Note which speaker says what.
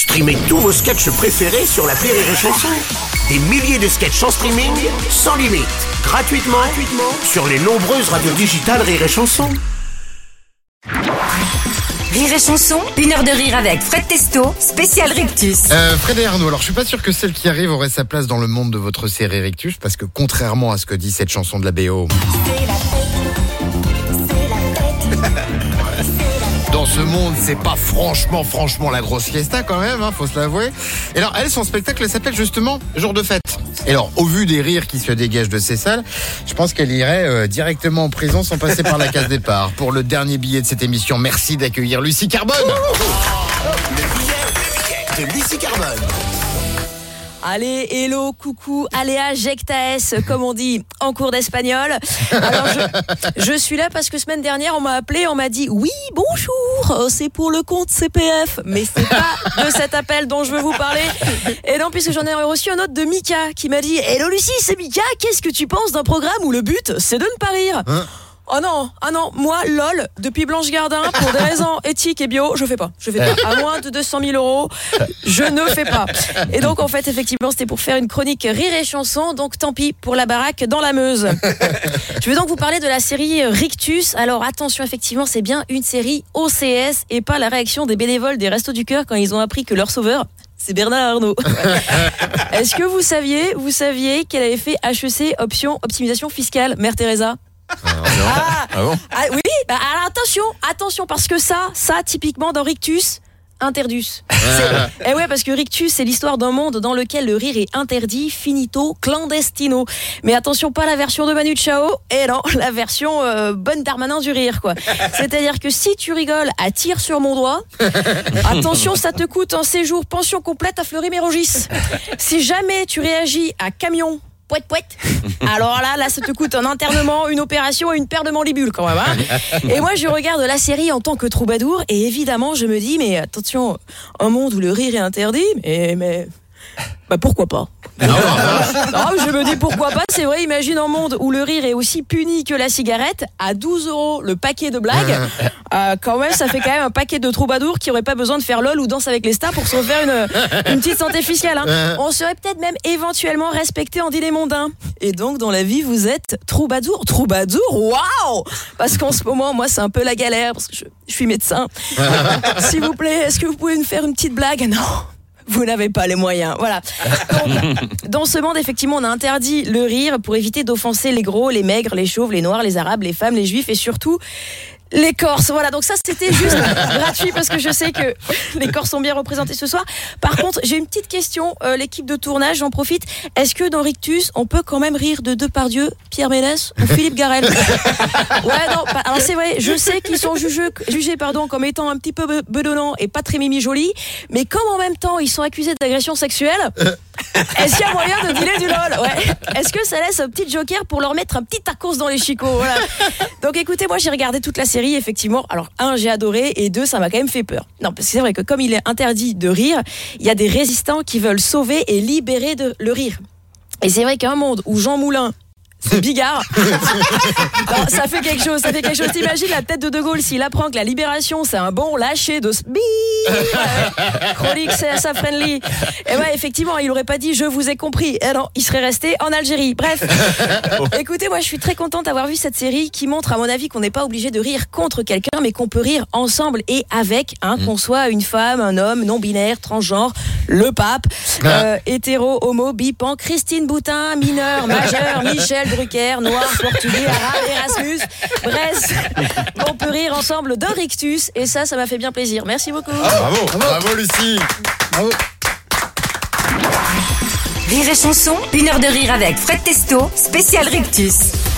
Speaker 1: Streamez tous vos sketchs préférés sur la Rire et Chanson. Des milliers de sketchs en streaming, sans limite, gratuitement, gratuitement sur les nombreuses radios digitales Rire et Chanson.
Speaker 2: Rire et chanson, une heure de rire avec Fred Testo, spécial Rictus.
Speaker 3: Euh, Fred et Arnaud, alors je suis pas sûr que celle qui arrive aurait sa place dans le monde de votre série Rictus, parce que contrairement à ce que dit cette chanson de la BO, dans ce monde, c'est pas franchement, franchement la grosse fiesta quand même, hein, faut se l'avouer. Et alors, elle, son spectacle elle s'appelle justement Jour de fête. Et alors, au vu des rires qui se dégagent de ces salles, je pense qu'elle irait euh, directement en prison sans passer par la case départ. Pour le dernier billet de cette émission, merci d'accueillir Lucie Carbone.
Speaker 1: De Lucie Carbone.
Speaker 4: Allez, hello, coucou, aléa, jectaes, comme on dit en cours d'espagnol. Alors, je, je suis là parce que semaine dernière, on m'a appelé, on m'a dit oui, bonjour, euh, c'est pour le compte CPF. Mais c'est pas de cet appel dont je veux vous parler. Et non, puisque j'en ai reçu un autre de Mika qui m'a dit Hello Lucie, c'est Mika, qu'est-ce que tu penses d'un programme où le but, c'est de ne pas rire? Oh non, ah non, moi, lol, depuis Blanche Gardin, pour des raisons éthiques et bio, je fais pas. Je fais pas. À moins de 200 000 euros, je ne fais pas. Et donc, en fait, effectivement, c'était pour faire une chronique rire et chanson, donc tant pis pour la baraque dans la Meuse. Je vais donc vous parler de la série Rictus. Alors, attention, effectivement, c'est bien une série OCS et pas la réaction des bénévoles des Restos du Cœur quand ils ont appris que leur sauveur, c'est Bernard Arnault. Est-ce que vous saviez, vous saviez qu'elle avait fait HEC option optimisation fiscale, Mère Teresa? Ah,
Speaker 3: Ah bon
Speaker 4: ah oui, bah, alors attention, attention, parce que ça, ça, typiquement dans Rictus, interdus. C'est- Eh ouais, parce que Rictus, c'est l'histoire d'un monde dans lequel le rire est interdit, finito, clandestino. Mais attention, pas la version de Manu Chao, et non, la version euh, bonne Darmanin du rire, quoi. C'est-à-dire que si tu rigoles à tir sur mon doigt, attention, ça te coûte un séjour pension complète à Fleury-Mérogis. Si jamais tu réagis à camion, poète poète, alors là, là, ça te coûte un internement, une opération et une paire de mandibules quand même. hein. Et moi, je regarde la série en tant que troubadour et évidemment, je me dis, mais attention, un monde où le rire est interdit, mais, mais bah pourquoi pas Non, je me dis pourquoi pas. C'est vrai, imagine un monde où le rire est aussi puni que la cigarette à 12 euros le paquet de blagues. Euh, quand même, ça fait quand même un paquet de troubadours qui auraient pas besoin de faire lol ou danse avec les stars pour se refaire une, une petite santé fiscale. hein. On serait peut-être même éventuellement respecté en dîner mondain. Et donc, dans la vie, vous êtes troubadour. Troubadour, waouh Parce qu'en ce moment, moi, c'est un peu la galère parce que je, je suis médecin. S'il vous plaît, est-ce que vous pouvez me faire une petite blague? Non vous n'avez pas les moyens. Voilà. Donc, dans ce monde, effectivement, on a interdit le rire pour éviter d'offenser les gros, les maigres, les chauves, les noirs, les arabes, les femmes, les juifs et surtout les Corses. Voilà, donc ça c'était juste gratuit parce que je sais que les Corses sont bien représentés ce soir. Par contre, j'ai une petite question, euh, l'équipe de tournage, j'en profite. Est-ce que dans Rictus, on peut quand même rire de Depardieu, Pierre Ménès ou Philippe Garel Ouais, non, alors c'est vrai, je sais qu'ils sont jugés, jugés pardon, comme étant un petit peu be- bedonnants et pas très mimi jolis, mais comme en même temps ils sont accusés d'agression sexuelle, est-ce qu'il y a moyen de dealer du lol? Ouais. Est-ce que ça laisse un petit joker pour leur mettre un petit tacos dans les chicots. Donc écoutez, moi j'ai regardé toute la série, effectivement. Alors, un, j'ai adoré, et deux, ça m'a quand même fait peur. Non, parce que c'est vrai que comme il est interdit de rire, il y a des résistants qui veulent sauver et libérer de, le rire. Et c'est vrai qu'un monde où Jean Moulin, c'est Bigard. Non, ça fait quelque chose, ça fait quelque chose. T'imagines la tête de De Gaulle s'il apprend que la libération c'est un bon lâché de. Ouais. Chronique c'est ça friendly. Et ouais, effectivement, il aurait pas dit je vous ai compris. Eh non, il serait resté en Algérie. Bref. Écoutez, moi je suis très contente d'avoir vu cette série qui montre à mon avis qu'on n'est pas obligé de rire contre quelqu'un mais qu'on peut rire ensemble et avec, hein, qu'on soit une femme, un homme, non binaire, transgenre, le pape, euh, hétéro, homo, bipan, Christine Boutin, mineur, majeur, Michel Drucker, noir, portugais, arabe, Erasmus. Bref, on peut rire ensemble d'un rictus et ça, ça m'a fait bien plaisir. Merci beaucoup.
Speaker 3: Bravo, bravo Lucie.
Speaker 2: Rire et chanson, une heure de rire avec Fred Testo, spécial Rictus.